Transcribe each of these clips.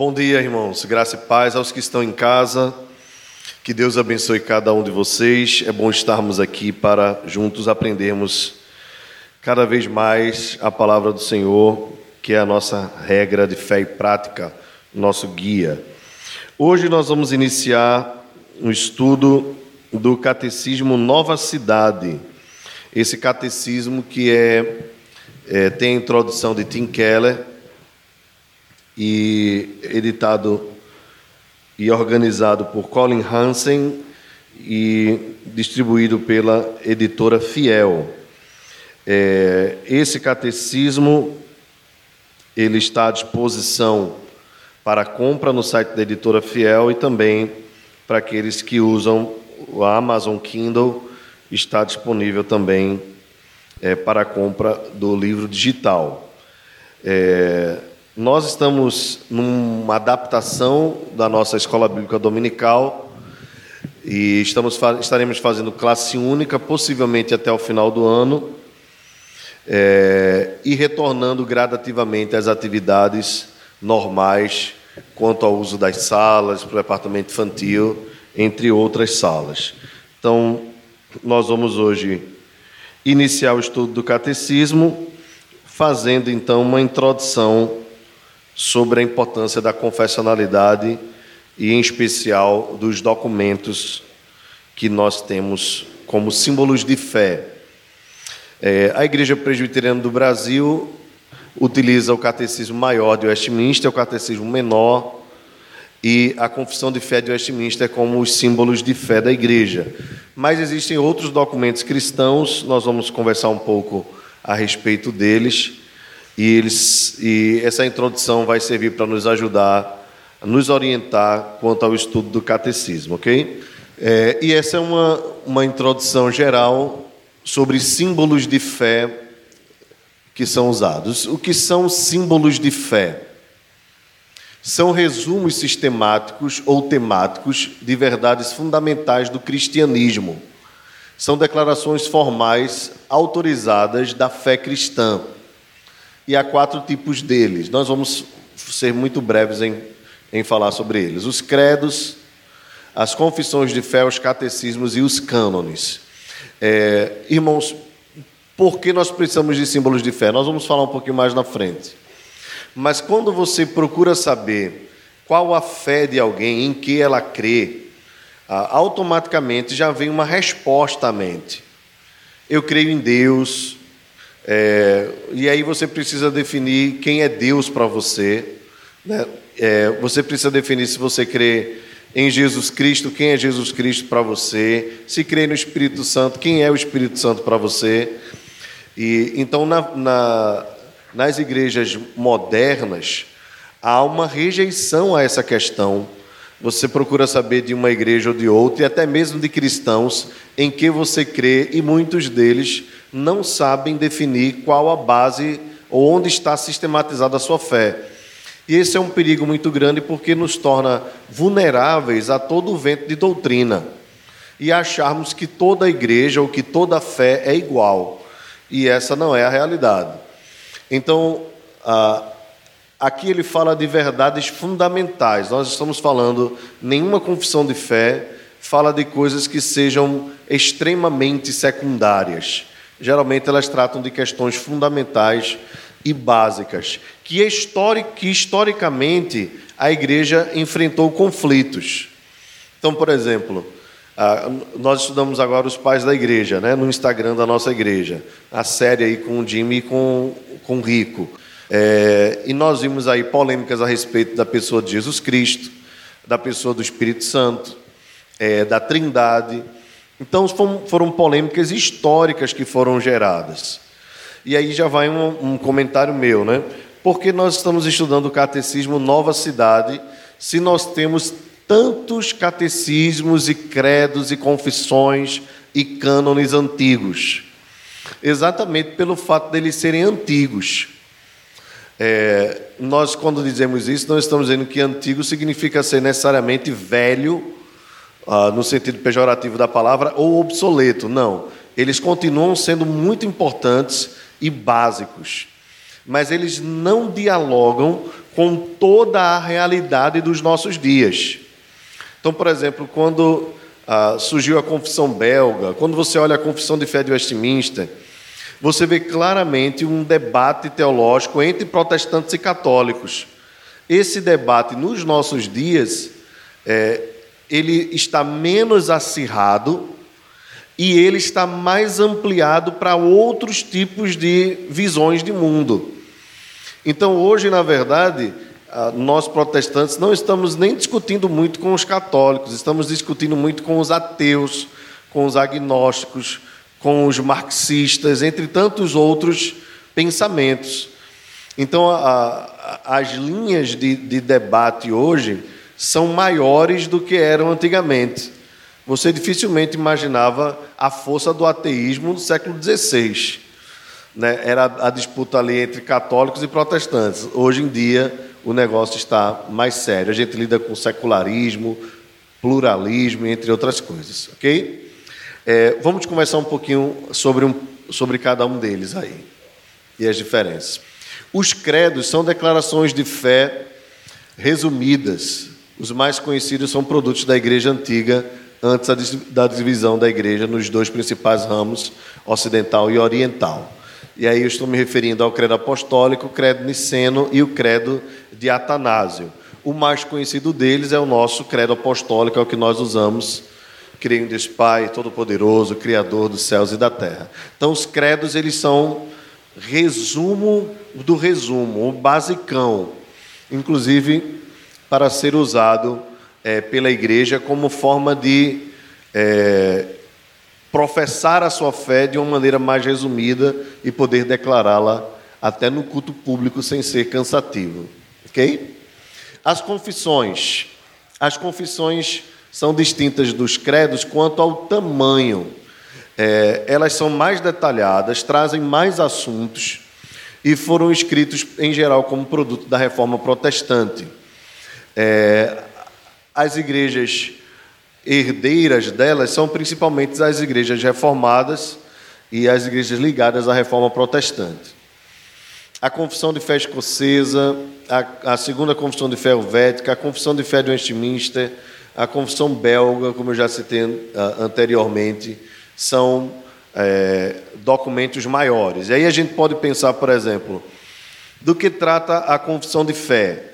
Bom dia, irmãos. Graça e paz aos que estão em casa. Que Deus abençoe cada um de vocês. É bom estarmos aqui para juntos aprendermos cada vez mais a palavra do Senhor, que é a nossa regra de fé e prática, nosso guia. Hoje nós vamos iniciar um estudo do Catecismo Nova Cidade. Esse catecismo que é, é tem a introdução de Tim Keller e editado e organizado por Colin Hansen e distribuído pela editora Fiel. É, esse catecismo ele está à disposição para compra no site da editora Fiel e também para aqueles que usam o Amazon Kindle está disponível também é, para compra do livro digital. É, nós estamos numa adaptação da nossa escola bíblica dominical e estamos, estaremos fazendo classe única, possivelmente até o final do ano, é, e retornando gradativamente às atividades normais quanto ao uso das salas, para o departamento infantil, entre outras salas. Então, nós vamos hoje iniciar o estudo do catecismo, fazendo então uma introdução sobre a importância da confessionalidade e, em especial, dos documentos que nós temos como símbolos de fé. É, a Igreja Presbiteriana do Brasil utiliza o Catecismo Maior de Westminster, o Catecismo Menor e a Confissão de Fé de Westminster como os símbolos de fé da Igreja. Mas existem outros documentos cristãos, nós vamos conversar um pouco a respeito deles. E, eles, e essa introdução vai servir para nos ajudar, nos orientar quanto ao estudo do catecismo, ok? É, e essa é uma, uma introdução geral sobre símbolos de fé que são usados. O que são símbolos de fé? São resumos sistemáticos ou temáticos de verdades fundamentais do cristianismo. São declarações formais autorizadas da fé cristã e há quatro tipos deles. Nós vamos ser muito breves em, em falar sobre eles: os credos, as confissões de fé, os catecismos e os cânones. É, irmãos, por que nós precisamos de símbolos de fé? Nós vamos falar um pouquinho mais na frente. Mas quando você procura saber qual a fé de alguém, em que ela crê, automaticamente já vem uma resposta à mente. Eu creio em Deus, é, e aí você precisa definir quem é Deus para você. Né? É, você precisa definir se você crê em Jesus Cristo, quem é Jesus Cristo para você. Se crê no Espírito Santo, quem é o Espírito Santo para você. E então na, na, nas igrejas modernas há uma rejeição a essa questão. Você procura saber de uma igreja ou de outra, e até mesmo de cristãos, em que você crê, e muitos deles não sabem definir qual a base ou onde está sistematizada a sua fé. E esse é um perigo muito grande porque nos torna vulneráveis a todo o vento de doutrina e acharmos que toda igreja ou que toda fé é igual. E essa não é a realidade. Então, aqui ele fala de verdades fundamentais. Nós estamos falando, nenhuma confissão de fé fala de coisas que sejam extremamente secundárias geralmente elas tratam de questões fundamentais e básicas, que, historicamente a igreja enfrentou conflitos. Então, por exemplo, nós estudamos agora os pais da igreja, né, no Instagram da nossa igreja, a série aí com o Jimmy e com, com o Rico. É, e nós vimos aí polêmicas a respeito da pessoa de Jesus Cristo, da pessoa do Espírito Santo, é, da Trindade. Então foram polêmicas históricas que foram geradas. E aí já vai um, um comentário meu, né? Porque nós estamos estudando o catecismo Nova Cidade, se nós temos tantos catecismos e credos e confissões e cânones antigos? Exatamente pelo fato deles serem antigos. É, nós, quando dizemos isso, não estamos dizendo que antigo significa ser necessariamente velho ah, no sentido pejorativo da palavra, ou obsoleto. Não. Eles continuam sendo muito importantes e básicos. Mas eles não dialogam com toda a realidade dos nossos dias. Então, por exemplo, quando ah, surgiu a confissão belga, quando você olha a confissão de fé de Westminster, você vê claramente um debate teológico entre protestantes e católicos. Esse debate, nos nossos dias, é, ele está menos acirrado e ele está mais ampliado para outros tipos de visões de mundo. Então, hoje, na verdade, nós protestantes não estamos nem discutindo muito com os católicos, estamos discutindo muito com os ateus, com os agnósticos, com os marxistas, entre tantos outros pensamentos. Então, a, a, as linhas de, de debate hoje são maiores do que eram antigamente. Você dificilmente imaginava a força do ateísmo no século XVI. Né? Era a disputa ali entre católicos e protestantes. Hoje em dia, o negócio está mais sério. A gente lida com secularismo, pluralismo, entre outras coisas. Ok? É, vamos conversar um pouquinho sobre, um, sobre cada um deles aí e as diferenças. Os credos são declarações de fé resumidas. Os mais conhecidos são produtos da igreja antiga, antes da divisão da igreja nos dois principais ramos, ocidental e oriental. E aí eu estou me referindo ao credo apostólico, o credo niceno e o credo de Atanásio. O mais conhecido deles é o nosso credo apostólico, é o que nós usamos. Creio em Deus Pai, Todo-Poderoso, Criador dos céus e da terra. Então, os credos, eles são resumo do resumo, o basicão, inclusive para ser usado é, pela igreja como forma de é, professar a sua fé de uma maneira mais resumida e poder declará-la até no culto público sem ser cansativo. Ok? As confissões. As confissões são distintas dos credos quanto ao tamanho. É, elas são mais detalhadas, trazem mais assuntos e foram escritos, em geral, como produto da reforma protestante. É, as igrejas herdeiras delas são principalmente as igrejas reformadas e as igrejas ligadas à reforma protestante. A Confissão de Fé Escocesa, a, a Segunda Confissão de Fé Helvética, a Confissão de Fé de Westminster, a Confissão Belga, como eu já citei uh, anteriormente, são é, documentos maiores. E aí a gente pode pensar, por exemplo, do que trata a Confissão de Fé.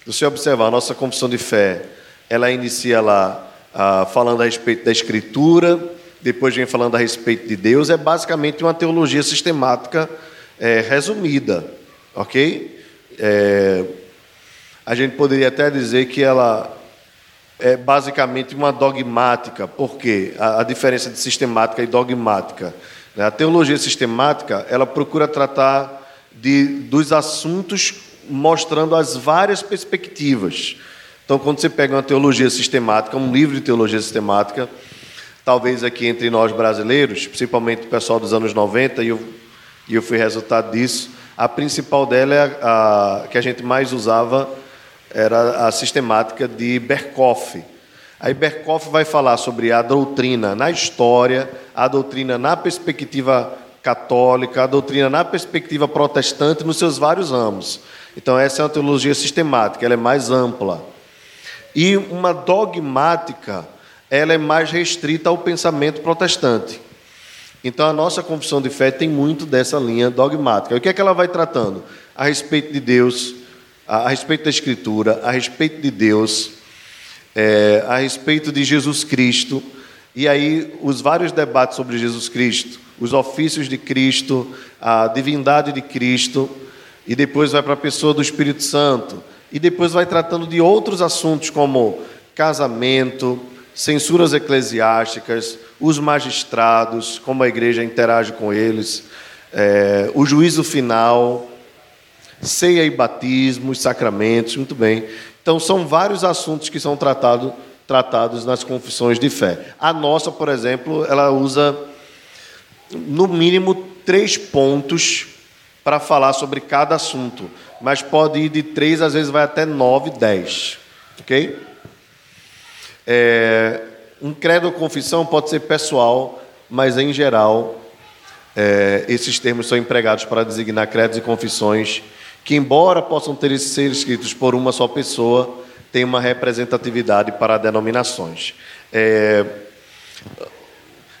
Se você observar, a nossa Confissão de Fé, ela inicia lá ah, falando a respeito da Escritura, depois vem falando a respeito de Deus, é basicamente uma teologia sistemática é, resumida, ok? É, a gente poderia até dizer que ela é basicamente uma dogmática, por quê? A, a diferença de sistemática e dogmática. Né? A teologia sistemática, ela procura tratar de, dos assuntos mostrando as várias perspectivas. Então, quando você pega uma teologia sistemática, um livro de teologia sistemática, talvez aqui entre nós brasileiros, principalmente o pessoal dos anos 90, e eu, e eu fui resultado disso, a principal dela, é a, a que a gente mais usava, era a sistemática de Berkoff. Aí Berkoff vai falar sobre a doutrina na história, a doutrina na perspectiva católica, a doutrina na perspectiva protestante, nos seus vários ramos. Então, essa é uma teologia sistemática, ela é mais ampla. E uma dogmática, ela é mais restrita ao pensamento protestante. Então a nossa confissão de fé tem muito dessa linha dogmática. O que é que ela vai tratando? A respeito de Deus, a respeito da Escritura, a respeito de Deus, é, a respeito de Jesus Cristo. E aí os vários debates sobre Jesus Cristo, os ofícios de Cristo, a divindade de Cristo, e depois vai para a pessoa do Espírito Santo, e depois vai tratando de outros assuntos como casamento, censuras eclesiásticas, os magistrados, como a igreja interage com eles, é, o juízo final, ceia e batismo, os sacramentos, muito bem. Então, são vários assuntos que são tratado, tratados nas confissões de fé. A nossa, por exemplo, ela usa, no mínimo, três pontos para falar sobre cada assunto, mas pode ir de três, às vezes vai até nove, dez, ok? É, um credo ou confissão pode ser pessoal, mas em geral é, esses termos são empregados para designar credos e confissões que, embora possam ter ser escritos por uma só pessoa, têm uma representatividade para denominações. É,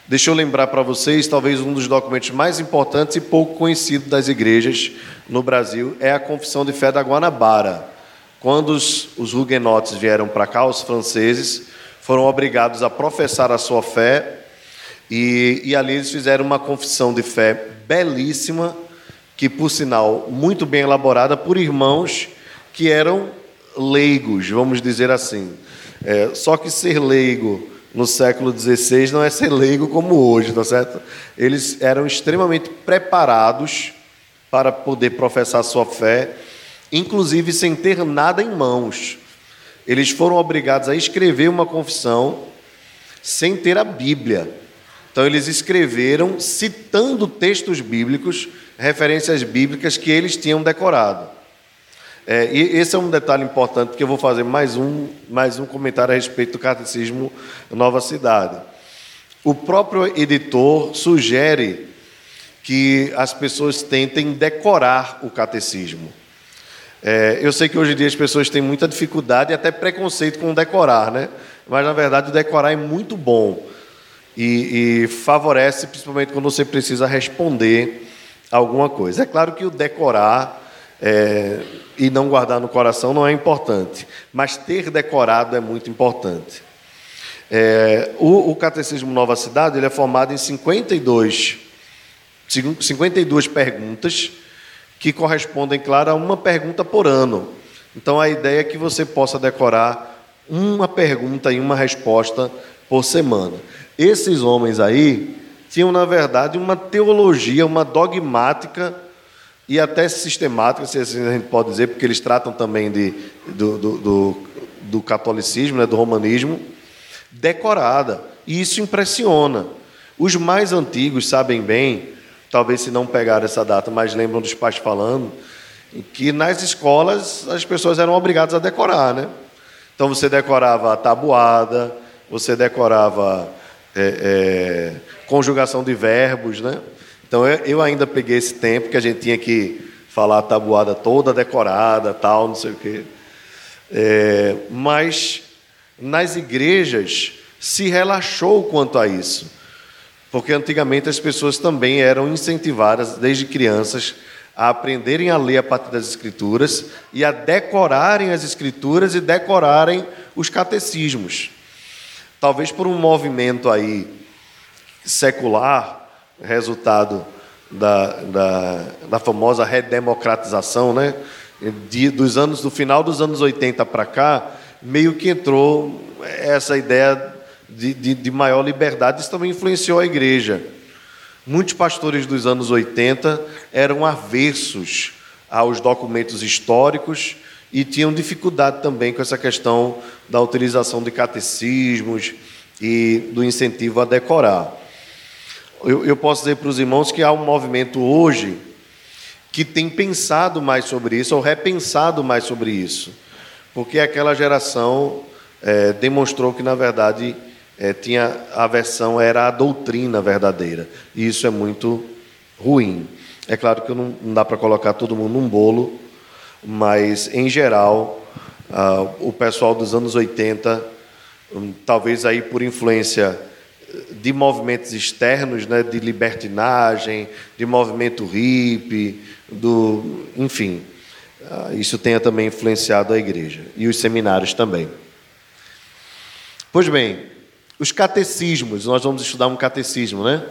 deixa eu lembrar para vocês, talvez um dos documentos mais importantes e pouco conhecido das igrejas no Brasil é a Confissão de Fé da Guanabara. Quando os, os huguenotes vieram para cá, os franceses foram obrigados a professar a sua fé e, e ali eles fizeram uma confissão de fé belíssima, que, por sinal, muito bem elaborada por irmãos que eram leigos, vamos dizer assim. É, só que ser leigo no século XVI não é ser leigo como hoje, tá certo? Eles eram extremamente preparados para poder professar sua fé, inclusive sem ter nada em mãos. Eles foram obrigados a escrever uma confissão sem ter a Bíblia. Então, eles escreveram citando textos bíblicos, referências bíblicas que eles tinham decorado. É, e esse é um detalhe importante, porque eu vou fazer mais um, mais um comentário a respeito do Catecismo Nova Cidade. O próprio editor sugere que as pessoas tentem decorar o catecismo. É, eu sei que hoje em dia as pessoas têm muita dificuldade e até preconceito com decorar, né? Mas na verdade decorar é muito bom e, e favorece, principalmente quando você precisa responder alguma coisa. É claro que o decorar é, e não guardar no coração não é importante, mas ter decorado é muito importante. É, o, o, Catecismo Nova Cidade ele é formado em 52, 52 perguntas que correspondem, claro, a uma pergunta por ano. Então a ideia é que você possa decorar uma pergunta e uma resposta por semana. Esses homens aí tinham, na verdade, uma teologia, uma dogmática e até sistemática, se assim a gente pode dizer, porque eles tratam também de, do, do, do, do catolicismo, né, do romanismo, decorada. E isso impressiona. Os mais antigos sabem bem, talvez se não pegaram essa data, mas lembram dos pais falando, que nas escolas as pessoas eram obrigadas a decorar, né? Então você decorava a tabuada, você decorava é, é, conjugação de verbos, né? Então eu, ainda peguei esse tempo que a gente tinha que falar a tabuada toda decorada, tal, não sei o quê. É, mas nas igrejas se relaxou quanto a isso, porque antigamente as pessoas também eram incentivadas desde crianças a aprenderem a ler a partir das escrituras e a decorarem as escrituras e decorarem os catecismos. Talvez por um movimento aí secular, resultado da, da, da famosa redemocratização, né? De, dos anos do final dos anos 80 para cá, meio que entrou essa ideia de, de, de, maior liberdade. Isso também influenciou a igreja. Muitos pastores dos anos 80 eram avessos aos documentos históricos e tinham dificuldade também com essa questão da utilização de catecismos e do incentivo a decorar. Eu, eu posso dizer para os irmãos que há um movimento hoje que tem pensado mais sobre isso, ou repensado mais sobre isso, porque aquela geração é, demonstrou que, na verdade, é, tinha a versão era a doutrina verdadeira, e isso é muito ruim. É claro que não, não dá para colocar todo mundo num bolo, mas, em geral, ah, o pessoal dos anos 80, hum, talvez aí por influência de movimentos externos, né, de libertinagem, de movimento hippie, do, enfim, ah, isso tenha também influenciado a igreja e os seminários também. Pois bem, os catecismos, nós vamos estudar um catecismo, né?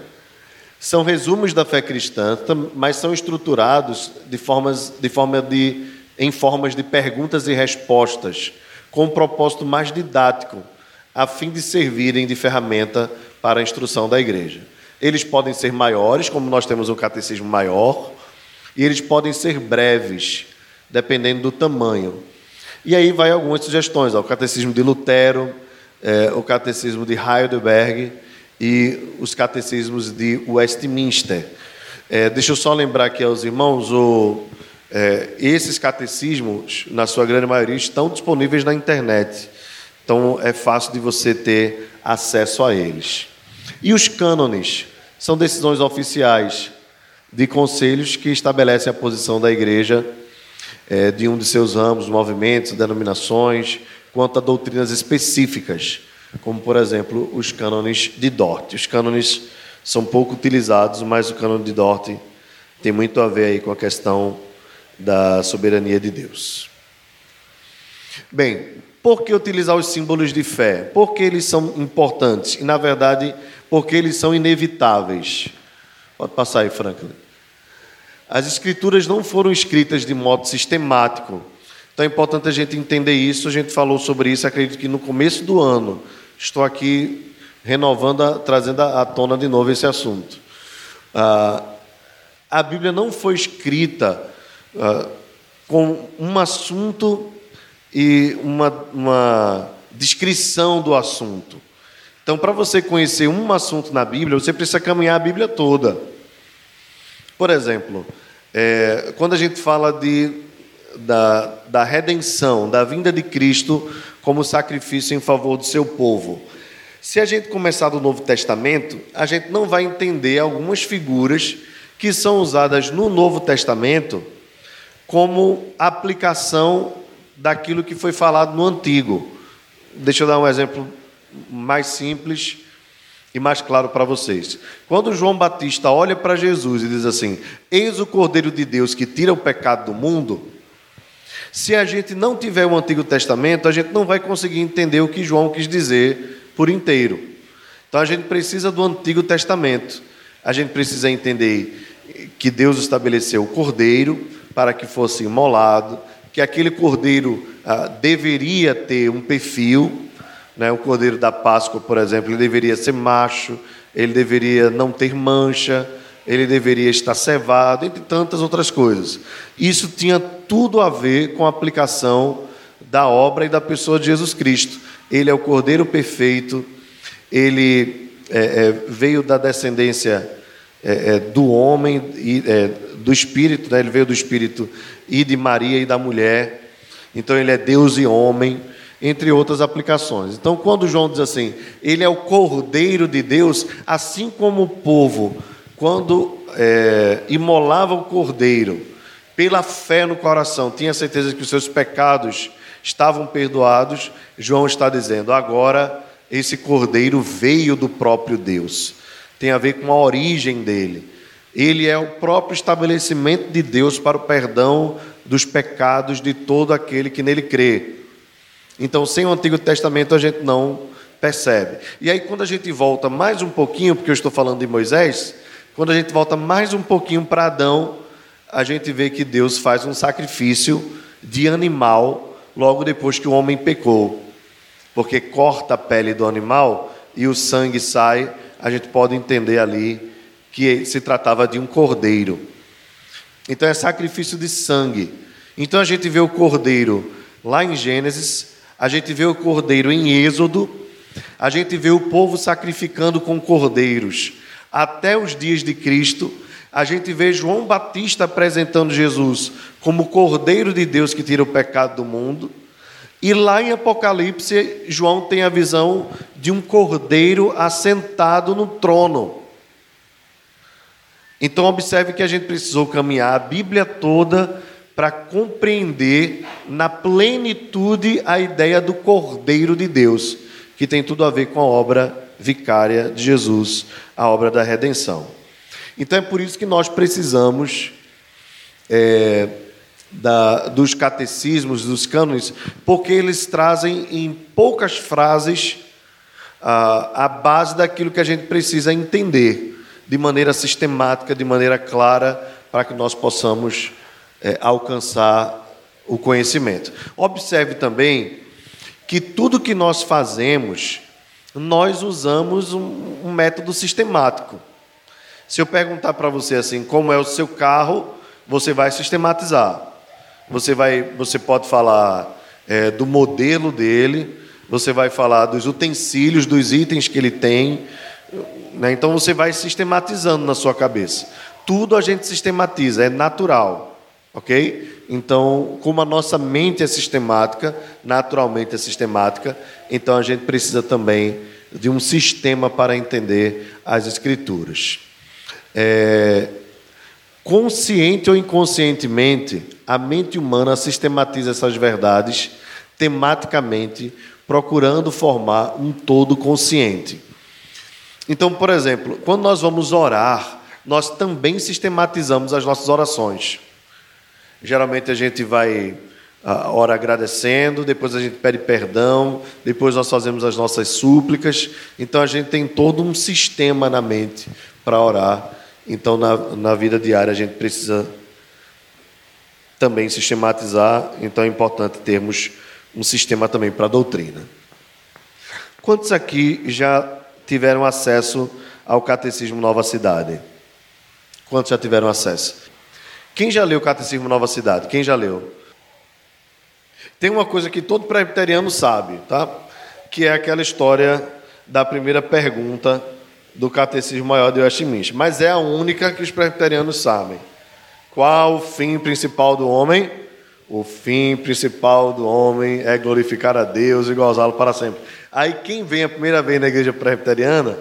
São resumos da fé cristã, mas são estruturados de, formas, de forma de em formas de perguntas e respostas, com um propósito mais didático, a fim de servirem de ferramenta para a instrução da igreja. Eles podem ser maiores, como nós temos um catecismo maior, e eles podem ser breves, dependendo do tamanho. E aí vai algumas sugestões: ó, o catecismo de Lutero, é, o catecismo de Heidelberg e os catecismos de Westminster. É, deixa eu só lembrar aqui aos irmãos, o, é, esses catecismos, na sua grande maioria, estão disponíveis na internet. Então é fácil de você ter acesso a eles. E os cânones são decisões oficiais de conselhos que estabelecem a posição da igreja é, de um de seus ramos, movimentos, denominações, quanto a doutrinas específicas, como, por exemplo, os cânones de Dort. Os cânones são pouco utilizados, mas o cânone de Dort tem muito a ver aí com a questão da soberania de Deus. Bem, por que utilizar os símbolos de fé? Porque eles são importantes e, na verdade, porque eles são inevitáveis. Pode passar aí, Franklin. As escrituras não foram escritas de modo sistemático. Então é importante a gente entender isso. A gente falou sobre isso, acredito que no começo do ano. Estou aqui renovando, trazendo à tona de novo esse assunto. Ah, a Bíblia não foi escrita ah, com um assunto e uma, uma descrição do assunto. Então, para você conhecer um assunto na Bíblia, você precisa caminhar a Bíblia toda. Por exemplo, é, quando a gente fala de, da, da redenção, da vinda de Cristo como sacrifício em favor do seu povo. Se a gente começar do Novo Testamento, a gente não vai entender algumas figuras que são usadas no Novo Testamento como aplicação daquilo que foi falado no Antigo. Deixa eu dar um exemplo mais simples e mais claro para vocês. Quando João Batista olha para Jesus e diz assim: Eis o Cordeiro de Deus que tira o pecado do mundo. Se a gente não tiver o Antigo Testamento, a gente não vai conseguir entender o que João quis dizer por inteiro. Então a gente precisa do Antigo Testamento. A gente precisa entender que Deus estabeleceu o cordeiro para que fosse imolado, que aquele cordeiro ah, deveria ter um perfil, né? o cordeiro da Páscoa, por exemplo, ele deveria ser macho, ele deveria não ter mancha, ele deveria estar cevado, entre tantas outras coisas. Isso tinha tudo a ver com a aplicação da obra e da pessoa de Jesus Cristo. Ele é o cordeiro perfeito, ele é, é, veio da descendência é, é, do homem e é, do Espírito, né? ele veio do Espírito e de Maria e da mulher. Então ele é Deus e homem, entre outras aplicações. Então, quando João diz assim, ele é o Cordeiro de Deus, assim como o povo, quando é, imolava o cordeiro, pela fé no coração, tinha certeza que os seus pecados estavam perdoados, João está dizendo, agora esse cordeiro veio do próprio Deus tem a ver com a origem dele. Ele é o próprio estabelecimento de Deus para o perdão dos pecados de todo aquele que nele crê. Então, sem o Antigo Testamento, a gente não percebe. E aí, quando a gente volta mais um pouquinho, porque eu estou falando de Moisés, quando a gente volta mais um pouquinho para Adão, a gente vê que Deus faz um sacrifício de animal logo depois que o homem pecou. Porque corta a pele do animal e o sangue sai a gente pode entender ali que se tratava de um cordeiro. Então é sacrifício de sangue. Então a gente vê o cordeiro lá em Gênesis, a gente vê o cordeiro em Êxodo, a gente vê o povo sacrificando com cordeiros até os dias de Cristo. A gente vê João Batista apresentando Jesus como cordeiro de Deus que tira o pecado do mundo. E lá em Apocalipse, João tem a visão de um cordeiro assentado no trono. Então, observe que a gente precisou caminhar a Bíblia toda para compreender na plenitude a ideia do Cordeiro de Deus, que tem tudo a ver com a obra vicária de Jesus, a obra da redenção. Então, é por isso que nós precisamos. É, da, dos catecismos, dos cânones, porque eles trazem em poucas frases a, a base daquilo que a gente precisa entender de maneira sistemática, de maneira clara, para que nós possamos é, alcançar o conhecimento. Observe também que tudo que nós fazemos, nós usamos um, um método sistemático. Se eu perguntar para você assim, como é o seu carro, você vai sistematizar. Você, vai, você pode falar é, do modelo dele, você vai falar dos utensílios, dos itens que ele tem. Né? Então você vai sistematizando na sua cabeça. Tudo a gente sistematiza, é natural. Ok? Então, como a nossa mente é sistemática, naturalmente é sistemática, então a gente precisa também de um sistema para entender as Escrituras. É, Consciente ou inconscientemente, a mente humana sistematiza essas verdades tematicamente, procurando formar um todo consciente. Então, por exemplo, quando nós vamos orar, nós também sistematizamos as nossas orações. Geralmente a gente vai a ora agradecendo, depois a gente pede perdão, depois nós fazemos as nossas súplicas. Então a gente tem todo um sistema na mente para orar. Então na, na vida diária a gente precisa também sistematizar. Então é importante termos um sistema também para a doutrina. Quantos aqui já tiveram acesso ao Catecismo Nova Cidade? Quantos já tiveram acesso? Quem já leu o Catecismo Nova Cidade? Quem já leu? Tem uma coisa que todo presbiteriano sabe, tá? Que é aquela história da primeira pergunta do Catecismo Maior de Westminster, mas é a única que os presbiterianos sabem. Qual o fim principal do homem? O fim principal do homem é glorificar a Deus e gozá-lo para sempre. Aí quem vem a primeira vez na igreja presbiteriana,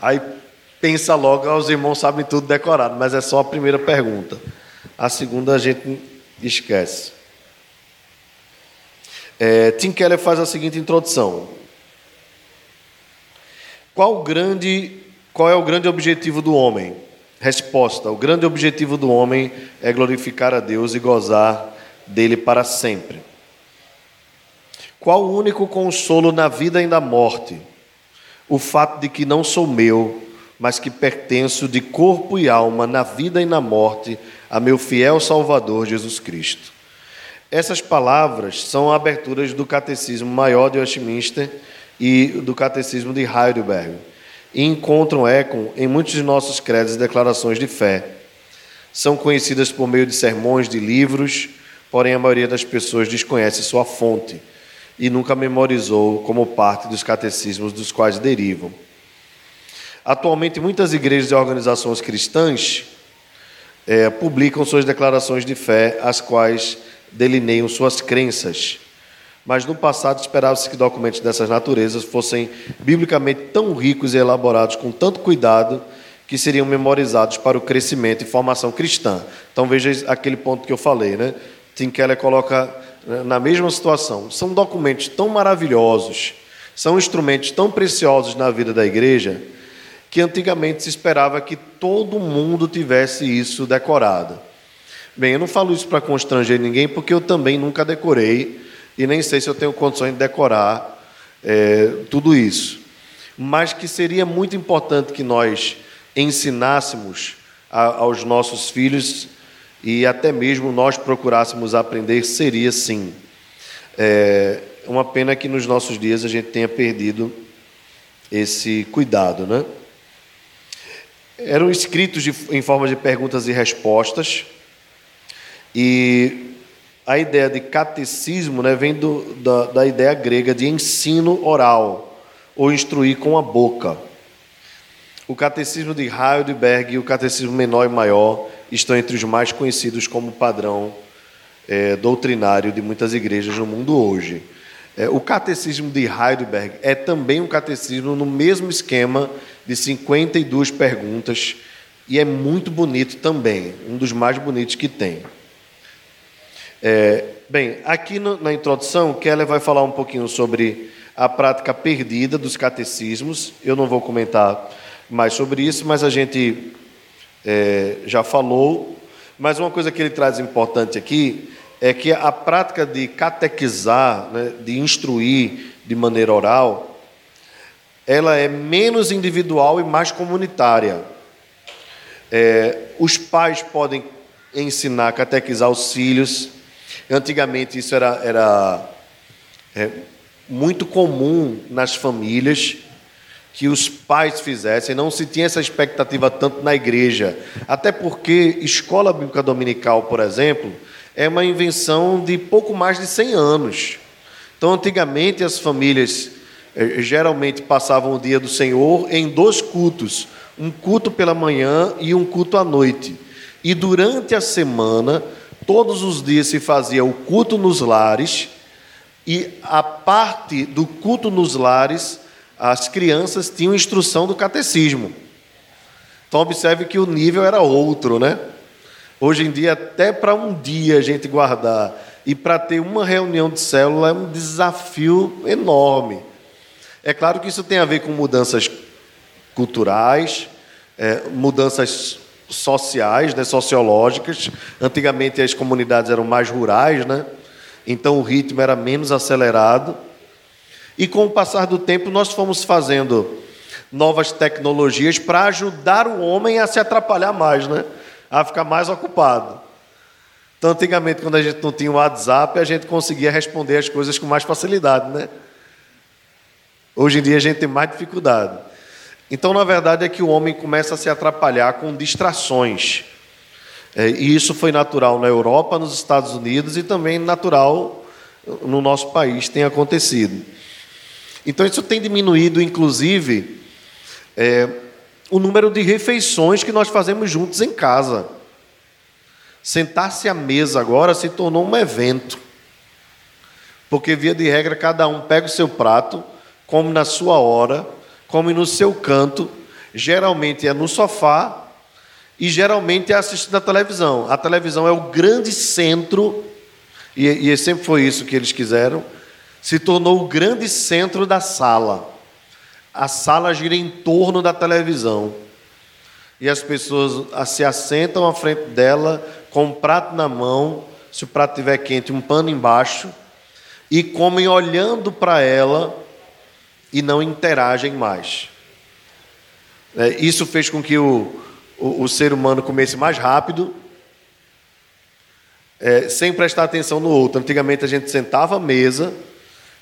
aí pensa logo, ah, os irmãos sabem tudo decorado, mas é só a primeira pergunta. A segunda a gente esquece. É, Tim Keller faz a seguinte introdução. Qual, grande, qual é o grande objetivo do homem? Resposta: O grande objetivo do homem é glorificar a Deus e gozar dele para sempre. Qual o único consolo na vida e na morte? O fato de que não sou meu, mas que pertenço de corpo e alma na vida e na morte a meu fiel Salvador Jesus Cristo. Essas palavras são aberturas do Catecismo Maior de Westminster e do Catecismo de Heidelberg e encontram eco em muitos de nossos credos e declarações de fé. São conhecidas por meio de sermões, de livros, porém a maioria das pessoas desconhece sua fonte e nunca memorizou como parte dos catecismos dos quais derivam. Atualmente, muitas igrejas e organizações cristãs é, publicam suas declarações de fé, as quais delineiam suas crenças. Mas no passado esperava-se que documentos dessas naturezas fossem biblicamente tão ricos e elaborados com tanto cuidado que seriam memorizados para o crescimento e formação cristã. Então veja aquele ponto que eu falei, né? Tim Keller coloca na mesma situação. São documentos tão maravilhosos, são instrumentos tão preciosos na vida da igreja que antigamente se esperava que todo mundo tivesse isso decorado. Bem, eu não falo isso para constranger ninguém, porque eu também nunca decorei e nem sei se eu tenho condições de decorar é, tudo isso. Mas que seria muito importante que nós ensinássemos a, aos nossos filhos e até mesmo nós procurássemos aprender, seria sim. É uma pena que nos nossos dias a gente tenha perdido esse cuidado, né? eram escritos de, em forma de perguntas e respostas, e a ideia de catecismo né, vem do, da, da ideia grega de ensino oral, ou instruir com a boca. O catecismo de Heidelberg e o catecismo menor e maior estão entre os mais conhecidos como padrão é, doutrinário de muitas igrejas no mundo hoje. É, o catecismo de Heidelberg é também um catecismo no mesmo esquema de 52 perguntas e é muito bonito também, um dos mais bonitos que tem. É, bem, aqui no, na introdução, Keller vai falar um pouquinho sobre a prática perdida dos catecismos. Eu não vou comentar mais sobre isso, mas a gente é, já falou. Mas uma coisa que ele traz importante aqui é que a prática de catequizar, né, de instruir de maneira oral, ela é menos individual e mais comunitária. É, os pais podem ensinar, catequizar os filhos. Antigamente isso era, era é, muito comum nas famílias que os pais fizessem, não se tinha essa expectativa tanto na igreja. Até porque escola bíblica dominical, por exemplo, é uma invenção de pouco mais de 100 anos. Então, antigamente, as famílias é, geralmente passavam o dia do Senhor em dois cultos, um culto pela manhã e um culto à noite. E durante a semana, todos os dias se fazia o culto nos lares, e a parte do culto nos lares, as crianças tinham instrução do catecismo. Então observe que o nível era outro, né? Hoje em dia, até para um dia a gente guardar e para ter uma reunião de célula é um desafio enorme. É claro que isso tem a ver com mudanças culturais, é, mudanças sociais, né, sociológicas. Antigamente as comunidades eram mais rurais, né? então o ritmo era menos acelerado. E com o passar do tempo, nós fomos fazendo novas tecnologias para ajudar o homem a se atrapalhar mais, né? a ficar mais ocupado. Então, antigamente, quando a gente não tinha o WhatsApp, a gente conseguia responder as coisas com mais facilidade, né? Hoje em dia a gente tem mais dificuldade. Então, na verdade, é que o homem começa a se atrapalhar com distrações. É, e isso foi natural na Europa, nos Estados Unidos e também natural no nosso país, tem acontecido. Então, isso tem diminuído, inclusive, é, o número de refeições que nós fazemos juntos em casa. Sentar-se à mesa agora se tornou um evento. Porque, via de regra, cada um pega o seu prato, come na sua hora, come no seu canto, geralmente é no sofá e geralmente é assistindo a televisão. A televisão é o grande centro, e, e sempre foi isso que eles quiseram, se tornou o grande centro da sala. A sala gira em torno da televisão. E as pessoas se assentam à frente dela, com um prato na mão, se o prato estiver quente, um pano embaixo, e comem olhando para ela e não interagem mais. É, isso fez com que o, o, o, ser humano comesse mais rápido, é, sem prestar atenção no outro. Antigamente a gente sentava à mesa,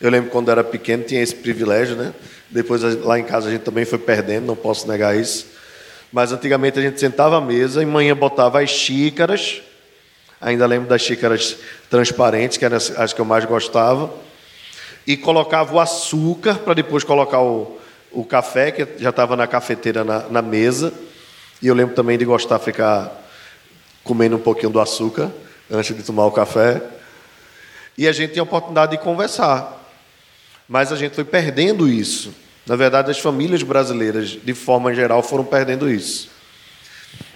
eu lembro quando era pequeno tinha esse privilégio, né? Depois lá em casa a gente também foi perdendo, não posso negar isso. Mas antigamente a gente sentava à mesa e manhã botava as xícaras. Ainda lembro das xícaras transparentes, que eram as que eu mais gostava. E colocava o açúcar para depois colocar o, o café, que já estava na cafeteira na, na mesa. E eu lembro também de gostar de ficar comendo um pouquinho do açúcar antes de tomar o café. E a gente tinha a oportunidade de conversar. Mas a gente foi perdendo isso. Na verdade, as famílias brasileiras, de forma geral, foram perdendo isso.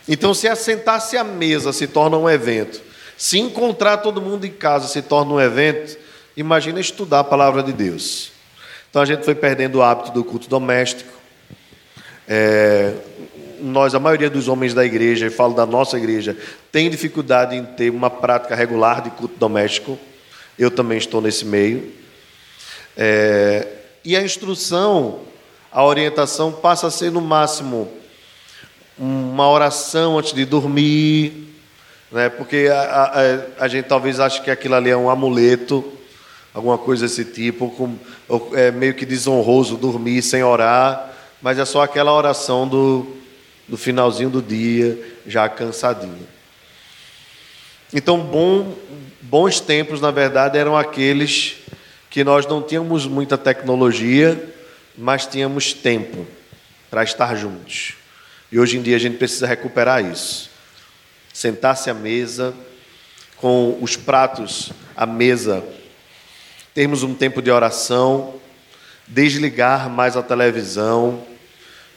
Então, se assentar-se à mesa se torna um evento, se encontrar todo mundo em casa se torna um evento, imagina estudar a palavra de Deus. Então, a gente foi perdendo o hábito do culto doméstico. É, nós, a maioria dos homens da igreja, e falo da nossa igreja, tem dificuldade em ter uma prática regular de culto doméstico. Eu também estou nesse meio. É, e a instrução, a orientação passa a ser no máximo uma oração antes de dormir, né? porque a, a, a gente talvez ache que aquilo ali é um amuleto, alguma coisa desse tipo, com, é meio que desonroso dormir sem orar, mas é só aquela oração do, do finalzinho do dia, já cansadinho. Então, bom, bons tempos, na verdade, eram aqueles que nós não tínhamos muita tecnologia, mas tínhamos tempo para estar juntos. E hoje em dia a gente precisa recuperar isso. Sentar-se à mesa, com os pratos à mesa, termos um tempo de oração, desligar mais a televisão,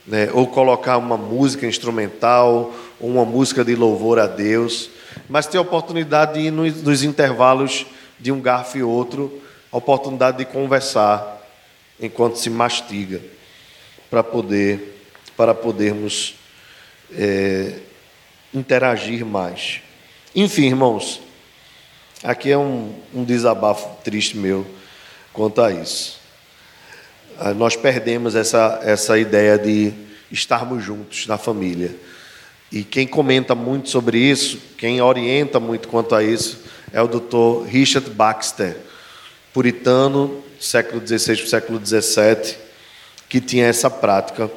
né, ou colocar uma música instrumental, ou uma música de louvor a Deus, mas ter a oportunidade de ir nos, nos intervalos de um garfo e outro a oportunidade de conversar enquanto se mastiga, para poder para podermos é, interagir mais. Enfim, irmãos, aqui é um, um desabafo triste meu quanto a isso. Ah, nós perdemos essa, essa ideia de estarmos juntos na família. E quem comenta muito sobre isso, quem orienta muito quanto a isso, é o Dr. Richard Baxter puritano, século XVI para século XVII, que tinha essa prática,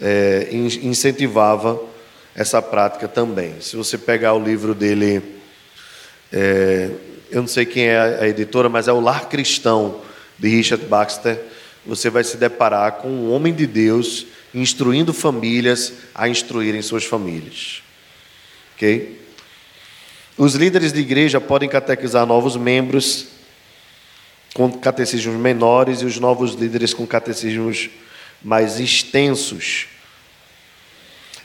é, incentivava essa prática também. Se você pegar o livro dele, é, eu não sei quem é a editora, mas é o Lar Cristão, de Richard Baxter, você vai se deparar com um homem de Deus instruindo famílias a instruírem suas famílias. Ok? Os líderes de igreja podem catequizar novos membros com catecismos menores e os novos líderes com catecismos mais extensos.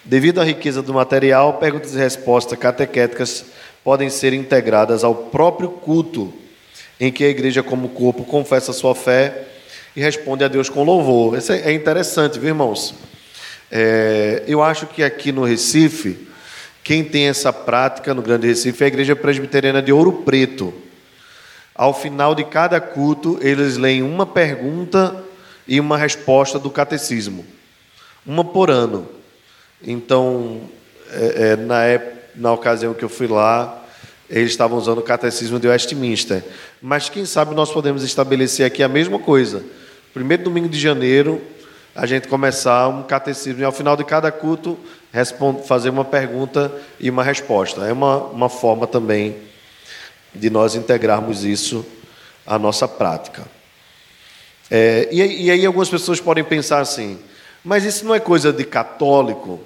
Devido à riqueza do material, perguntas e respostas catequéticas podem ser integradas ao próprio culto, em que a igreja, como corpo, confessa sua fé e responde a Deus com louvor. Isso é interessante, viu, irmãos? É, eu acho que aqui no Recife, quem tem essa prática no Grande Recife é a Igreja Presbiteriana de Ouro Preto. Ao final de cada culto, eles leem uma pergunta e uma resposta do catecismo, uma por ano. Então, é, é, na, época, na ocasião que eu fui lá, eles estavam usando o catecismo de Westminster. Mas quem sabe nós podemos estabelecer aqui a mesma coisa. Primeiro domingo de janeiro, a gente começar um catecismo e ao final de cada culto fazer uma pergunta e uma resposta. É uma, uma forma também de nós integrarmos isso à nossa prática. É, e, e aí algumas pessoas podem pensar assim, mas isso não é coisa de católico?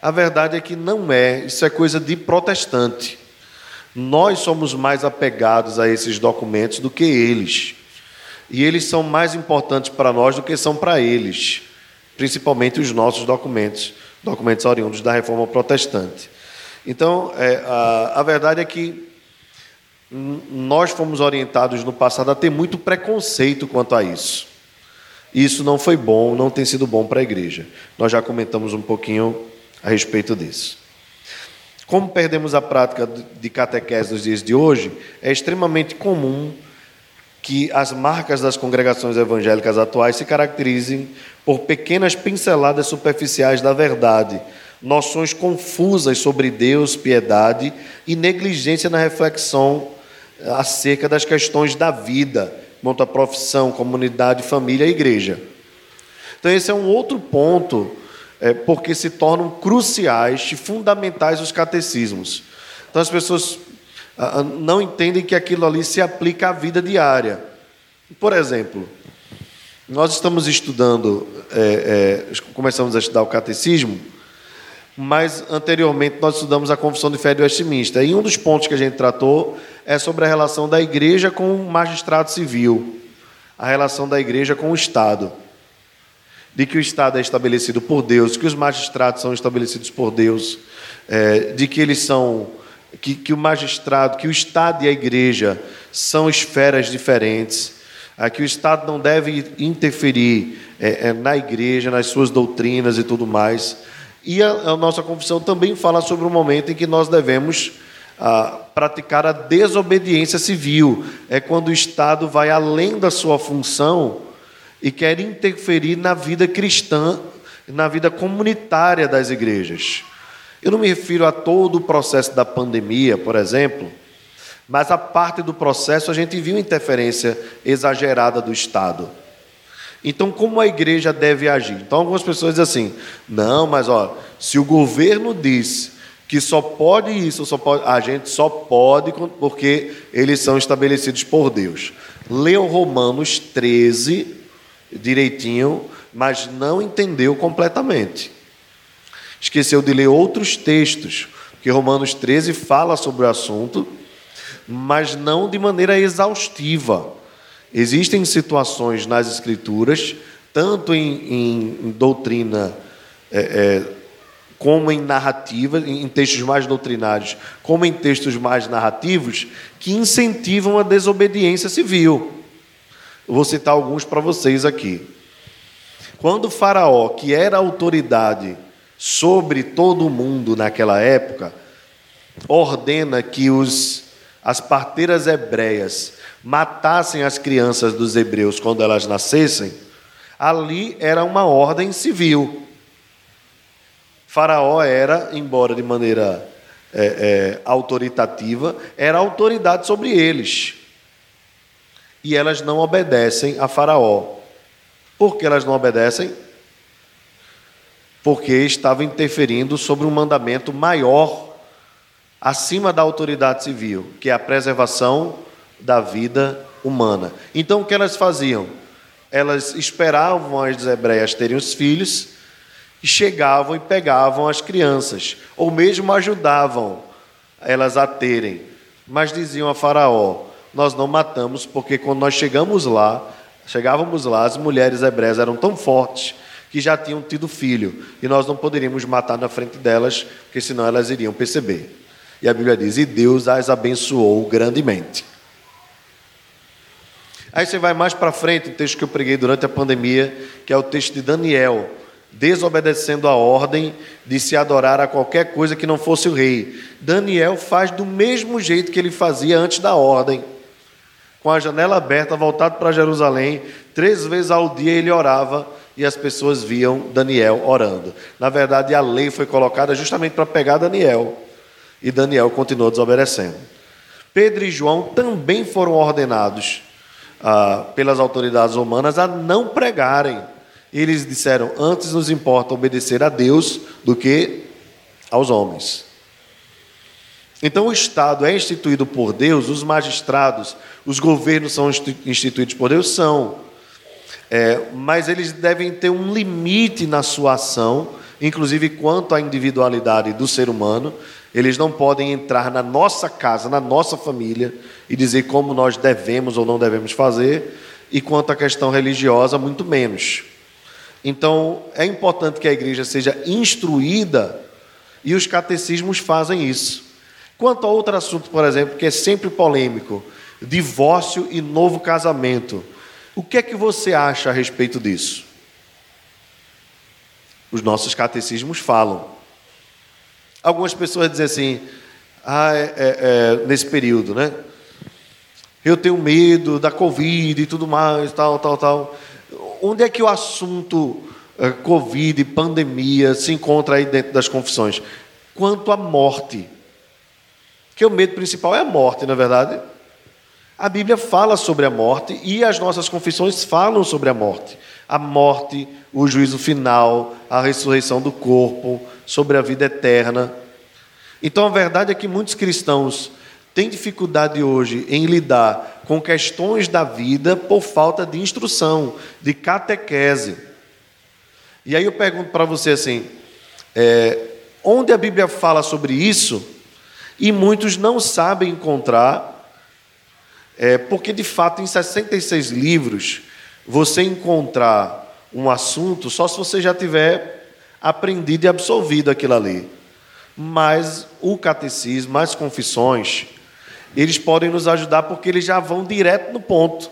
A verdade é que não é, isso é coisa de protestante. Nós somos mais apegados a esses documentos do que eles. E eles são mais importantes para nós do que são para eles, principalmente os nossos documentos, documentos oriundos da reforma protestante. Então, é, a, a verdade é que nós fomos orientados no passado a ter muito preconceito quanto a isso. Isso não foi bom, não tem sido bom para a igreja. Nós já comentamos um pouquinho a respeito disso. Como perdemos a prática de catequese nos dias de hoje, é extremamente comum que as marcas das congregações evangélicas atuais se caracterizem por pequenas pinceladas superficiais da verdade, noções confusas sobre Deus, piedade e negligência na reflexão acerca das questões da vida, quanto à profissão, comunidade, família e igreja. Então, esse é um outro ponto, é, porque se tornam cruciais e fundamentais os catecismos. Então, as pessoas não entendem que aquilo ali se aplica à vida diária. Por exemplo, nós estamos estudando, é, é, começamos a estudar o catecismo, mas anteriormente nós estudamos a Confissão de Fé de Westminster. E um dos pontos que a gente tratou é sobre a relação da igreja com o magistrado civil, a relação da igreja com o Estado. De que o Estado é estabelecido por Deus, que os magistrados são estabelecidos por Deus, é, de que eles são que, que o magistrado, que o Estado e a igreja são esferas diferentes, que o Estado não deve interferir é, é, na igreja, nas suas doutrinas e tudo mais. E a, a nossa confissão também fala sobre o momento em que nós devemos a, praticar a desobediência civil. É quando o Estado vai além da sua função e quer interferir na vida cristã, na vida comunitária das igrejas. Eu não me refiro a todo o processo da pandemia, por exemplo, mas a parte do processo a gente viu interferência exagerada do Estado. Então, como a igreja deve agir? Então, algumas pessoas dizem assim: não, mas ó, se o governo diz que só pode isso, só pode, a gente só pode porque eles são estabelecidos por Deus. Leu Romanos 13 direitinho, mas não entendeu completamente. Esqueceu de ler outros textos, porque Romanos 13 fala sobre o assunto, mas não de maneira exaustiva. Existem situações nas Escrituras, tanto em, em, em doutrina, é, é, como em narrativa, em textos mais doutrinários, como em textos mais narrativos, que incentivam a desobediência civil. Vou citar alguns para vocês aqui. Quando Faraó, que era autoridade sobre todo o mundo naquela época, ordena que os, as parteiras hebreias matassem as crianças dos hebreus quando elas nascessem, ali era uma ordem civil. Faraó era, embora de maneira é, é, autoritativa, era autoridade sobre eles. E elas não obedecem a Faraó. Por que elas não obedecem? porque estava interferindo sobre um mandamento maior acima da autoridade civil, que é a preservação da vida humana. Então o que elas faziam? Elas esperavam as hebreias terem os filhos e chegavam e pegavam as crianças, ou mesmo ajudavam elas a terem, mas diziam a Faraó: Nós não matamos, porque quando nós chegamos lá, chegávamos lá, as mulheres hebreias eram tão fortes que já tinham tido filho, e nós não poderíamos matar na frente delas, porque senão elas iriam perceber. E a Bíblia diz: E Deus as abençoou grandemente. Aí você vai mais para frente, o texto que eu preguei durante a pandemia, que é o texto de Daniel, desobedecendo a ordem de se adorar a qualquer coisa que não fosse o rei. Daniel faz do mesmo jeito que ele fazia antes da ordem. Com a janela aberta, voltado para Jerusalém, três vezes ao dia ele orava e as pessoas viam Daniel orando. Na verdade, a lei foi colocada justamente para pegar Daniel. E Daniel continuou desobedecendo. Pedro e João também foram ordenados ah, pelas autoridades romanas a não pregarem. Eles disseram: antes nos importa obedecer a Deus do que aos homens. Então, o Estado é instituído por Deus, os magistrados, os governos são instituídos por Deus, são. É, mas eles devem ter um limite na sua ação, inclusive quanto à individualidade do ser humano, eles não podem entrar na nossa casa, na nossa família e dizer como nós devemos ou não devemos fazer, e quanto à questão religiosa, muito menos. Então, é importante que a igreja seja instruída e os catecismos fazem isso. Quanto a outro assunto, por exemplo, que é sempre polêmico, divórcio e novo casamento. O que é que você acha a respeito disso? Os nossos catecismos falam. Algumas pessoas dizem assim, ah, é, é, é, nesse período, né? Eu tenho medo da Covid e tudo mais, tal, tal, tal. Onde é que o assunto é, Covid, pandemia, se encontra aí dentro das confissões? Quanto à morte. Que o medo principal é a morte, na é verdade. A Bíblia fala sobre a morte e as nossas confissões falam sobre a morte. A morte, o juízo final, a ressurreição do corpo, sobre a vida eterna. Então a verdade é que muitos cristãos têm dificuldade hoje em lidar com questões da vida por falta de instrução, de catequese. E aí eu pergunto para você assim: é, onde a Bíblia fala sobre isso e muitos não sabem encontrar, é, porque de fato em 66 livros você encontrar um assunto só se você já tiver aprendido e absolvido aquilo ali. Mas o catecismo, as confissões, eles podem nos ajudar porque eles já vão direto no ponto.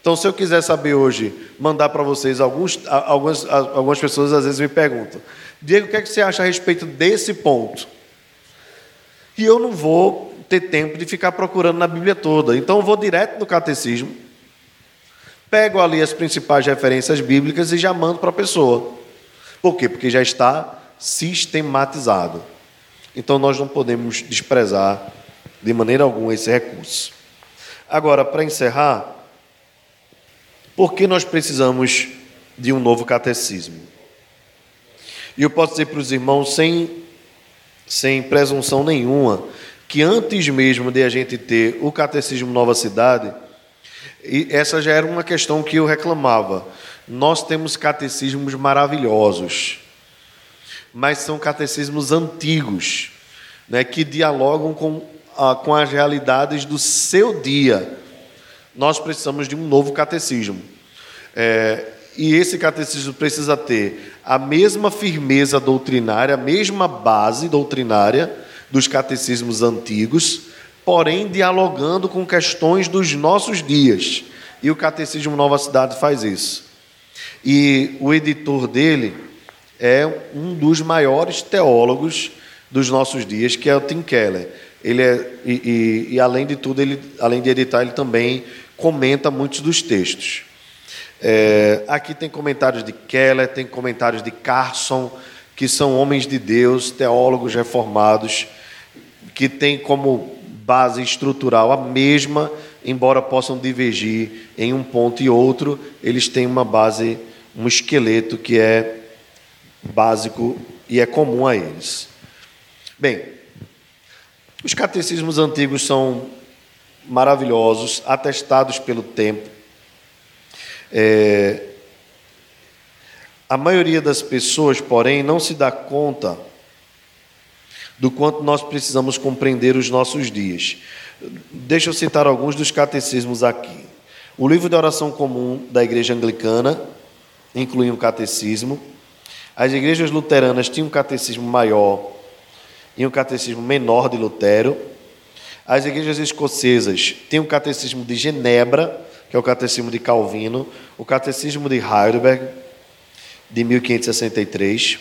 Então, se eu quiser saber hoje, mandar para vocês, alguns, algumas, algumas pessoas às vezes me perguntam, Diego, o que, é que você acha a respeito desse ponto? E eu não vou ter tempo de ficar procurando na Bíblia toda. Então, eu vou direto no catecismo, pego ali as principais referências bíblicas e já mando para a pessoa. Por quê? Porque já está sistematizado. Então nós não podemos desprezar de maneira alguma esse recurso. Agora, para encerrar, por que nós precisamos de um novo catecismo? E eu posso dizer para os irmãos, sem, sem presunção nenhuma, que antes mesmo de a gente ter o catecismo Nova Cidade, essa já era uma questão que eu reclamava. Nós temos catecismos maravilhosos, mas são catecismos antigos, né, que dialogam com, ah, com as realidades do seu dia. Nós precisamos de um novo catecismo. É, e esse catecismo precisa ter a mesma firmeza doutrinária, a mesma base doutrinária dos catecismos antigos, porém dialogando com questões dos nossos dias. E o Catecismo Nova Cidade faz isso. E o editor dele é um dos maiores teólogos dos nossos dias, que é o Tim Keller. Ele é, e, e, e além de tudo, ele, além de editar, ele também comenta muitos dos textos. É, aqui tem comentários de Keller, tem comentários de Carson, que são homens de Deus, teólogos reformados, que têm como base estrutural a mesma, embora possam divergir em um ponto e outro, eles têm uma base um esqueleto que é básico e é comum a eles. Bem, os catecismos antigos são maravilhosos, atestados pelo tempo. É, a maioria das pessoas, porém, não se dá conta do quanto nós precisamos compreender os nossos dias. Deixa eu citar alguns dos catecismos aqui. O livro de oração comum da Igreja Anglicana, incluíam o catecismo. As igrejas luteranas tinham um catecismo maior e um catecismo menor de Lutero. As igrejas escocesas tinham o catecismo de Genebra, que é o catecismo de Calvino, o catecismo de Heidelberg, de 1563,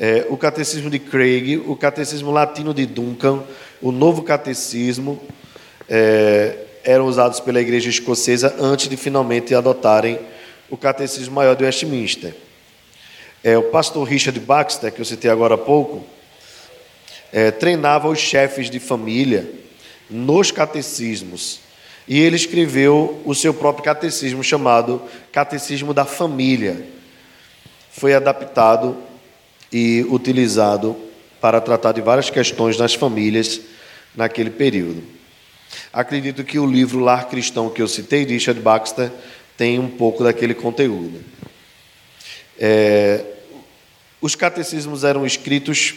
é, o catecismo de Craig, o catecismo latino de Duncan, o novo catecismo, é, eram usados pela igreja escocesa antes de finalmente adotarem o catecismo maior de Westminster. É, o pastor Richard Baxter, que eu citei agora há pouco, é, treinava os chefes de família nos catecismos. E ele escreveu o seu próprio catecismo, chamado Catecismo da Família. Foi adaptado e utilizado para tratar de várias questões nas famílias naquele período. Acredito que o livro Lar Cristão que eu citei, de Richard Baxter, tem um pouco daquele conteúdo. É, os catecismos eram escritos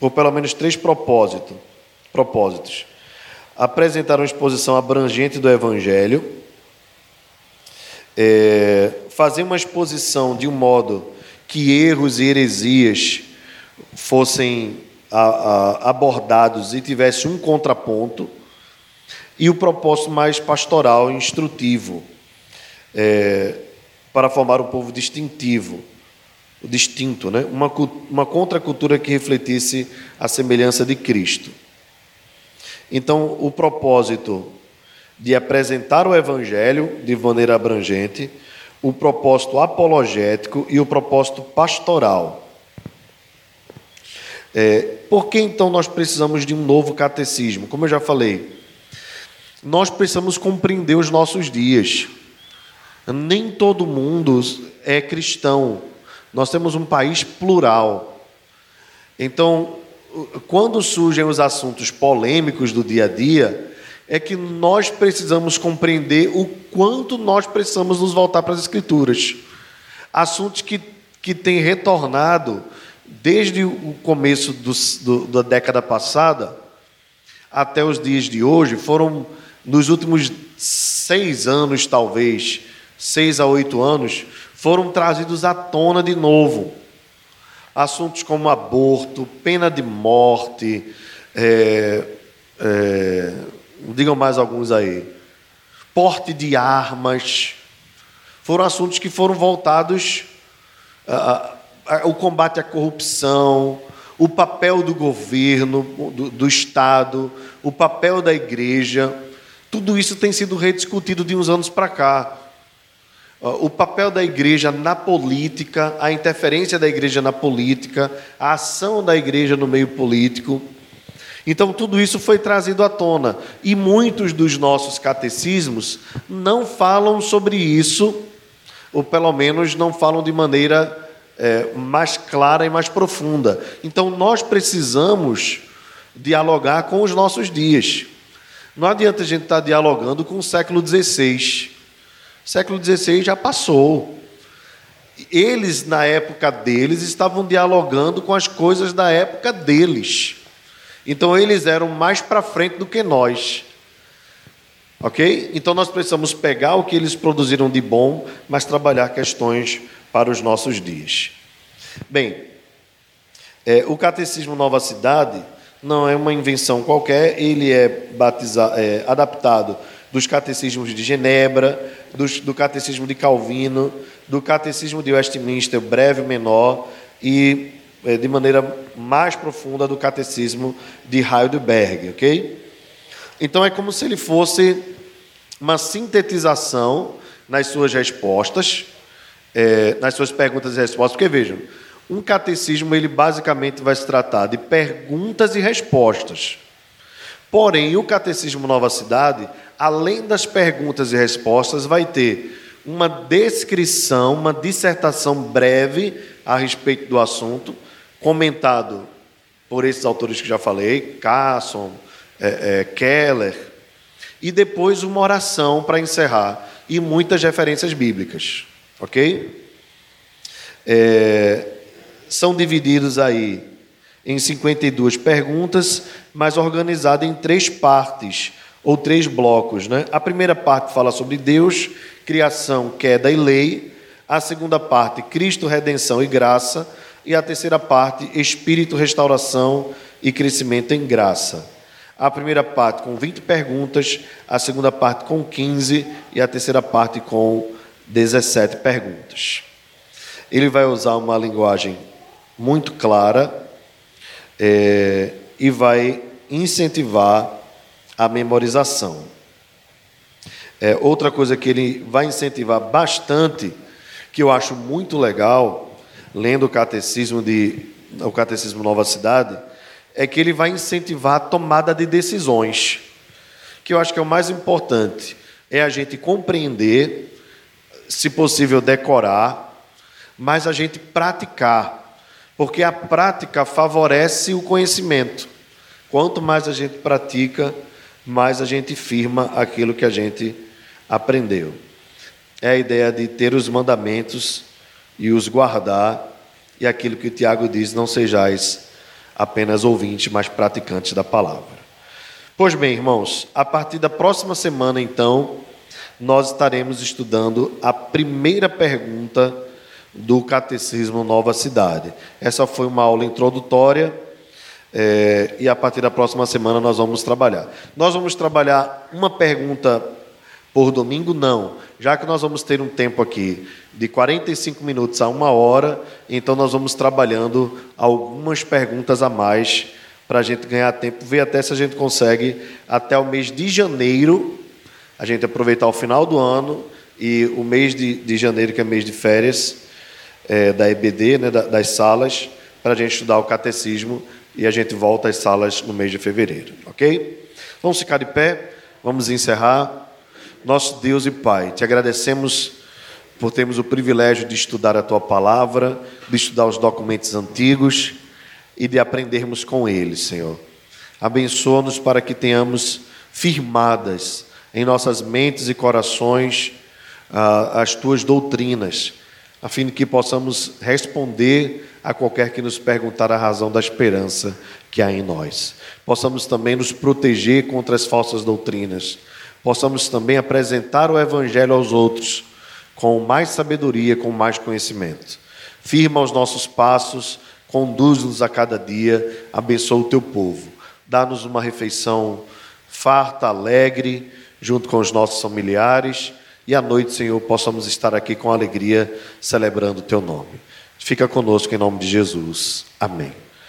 por pelo menos três propósito, propósitos. Apresentar uma exposição abrangente do Evangelho, é, fazer uma exposição de um modo que erros e heresias fossem abordados e tivesse um contraponto, e o propósito mais pastoral e instrutivo, é, para formar um povo distintivo distinto, né? uma, uma contracultura que refletisse a semelhança de Cristo. Então, o propósito de apresentar o Evangelho de maneira abrangente, o propósito apologético e o propósito pastoral. É, por que então nós precisamos de um novo catecismo? Como eu já falei, nós precisamos compreender os nossos dias. Nem todo mundo é cristão. Nós temos um país plural. Então, quando surgem os assuntos polêmicos do dia a dia, é que nós precisamos compreender o quanto nós precisamos nos voltar para as Escrituras. Assuntos que, que têm retornado desde o começo do, do, da década passada até os dias de hoje, foram nos últimos seis anos, talvez, seis a oito anos, foram trazidos à tona de novo. Assuntos como aborto, pena de morte, é, é, digam mais alguns aí, porte de armas, foram assuntos que foram voltados ao combate à corrupção, o papel do governo, do, do Estado, o papel da igreja, tudo isso tem sido rediscutido de uns anos para cá. O papel da igreja na política, a interferência da igreja na política, a ação da igreja no meio político. Então, tudo isso foi trazido à tona. E muitos dos nossos catecismos não falam sobre isso, ou pelo menos não falam de maneira é, mais clara e mais profunda. Então, nós precisamos dialogar com os nossos dias. Não adianta a gente estar dialogando com o século XVI o século XVI já passou. Eles, na época deles, estavam dialogando com as coisas da época deles. Então, eles eram mais para frente do que nós. Ok? Então, nós precisamos pegar o que eles produziram de bom, mas trabalhar questões para os nossos dias. Bem, é, o Catecismo Nova Cidade não é uma invenção qualquer, ele é, é adaptado dos catecismos de Genebra, dos, do catecismo de Calvino, do catecismo de Westminster, breve menor, e de maneira mais profunda do catecismo de Heidelberg, ok? Então é como se ele fosse uma sintetização nas suas respostas, é, nas suas perguntas e respostas, porque vejam, um catecismo ele basicamente vai se tratar de perguntas e respostas. Porém, o Catecismo Nova Cidade além das perguntas e respostas, vai ter uma descrição, uma dissertação breve a respeito do assunto, comentado por esses autores que já falei, Casson, é, é, Keller, e depois uma oração para encerrar, e muitas referências bíblicas, ok? É, são divididos aí em 52 perguntas, mas organizado em três partes ou três blocos. Né? A primeira parte fala sobre Deus, criação, queda e lei. A segunda parte, Cristo, redenção e graça. E a terceira parte, Espírito, restauração e crescimento em graça. A primeira parte com 20 perguntas, a segunda parte com 15 e a terceira parte com 17 perguntas. Ele vai usar uma linguagem muito clara é, e vai incentivar a memorização. É, outra coisa que ele vai incentivar bastante, que eu acho muito legal, lendo o catecismo de o catecismo Nova Cidade, é que ele vai incentivar a tomada de decisões, que eu acho que é o mais importante, é a gente compreender, se possível decorar, mas a gente praticar, porque a prática favorece o conhecimento. Quanto mais a gente pratica, mais a gente firma aquilo que a gente aprendeu. É a ideia de ter os mandamentos e os guardar, e aquilo que Tiago diz: não sejais apenas ouvintes, mas praticantes da palavra. Pois bem, irmãos, a partir da próxima semana, então, nós estaremos estudando a primeira pergunta do Catecismo Nova Cidade. Essa foi uma aula introdutória é, e a partir da próxima semana nós vamos trabalhar. Nós vamos trabalhar uma pergunta por domingo? Não. Já que nós vamos ter um tempo aqui de 45 minutos a uma hora, então nós vamos trabalhando algumas perguntas a mais para a gente ganhar tempo, ver até se a gente consegue, até o mês de janeiro, a gente aproveitar o final do ano e o mês de, de janeiro, que é mês de férias é, da EBD, né, das salas, para a gente estudar o catecismo e a gente volta às salas no mês de fevereiro, ok? Vamos ficar de pé, vamos encerrar. Nosso Deus e Pai, te agradecemos por termos o privilégio de estudar a tua palavra, de estudar os documentos antigos e de aprendermos com eles, Senhor. Abençoa-nos para que tenhamos firmadas em nossas mentes e corações ah, as tuas doutrinas, a fim de que possamos responder a qualquer que nos perguntar a razão da esperança que há em nós. Possamos também nos proteger contra as falsas doutrinas. Possamos também apresentar o Evangelho aos outros com mais sabedoria, com mais conhecimento. Firma os nossos passos, conduz-nos a cada dia, abençoa o teu povo. Dá-nos uma refeição farta, alegre, junto com os nossos familiares. E à noite, Senhor, possamos estar aqui com alegria, celebrando o teu nome. Fica conosco em nome de Jesus. Amém.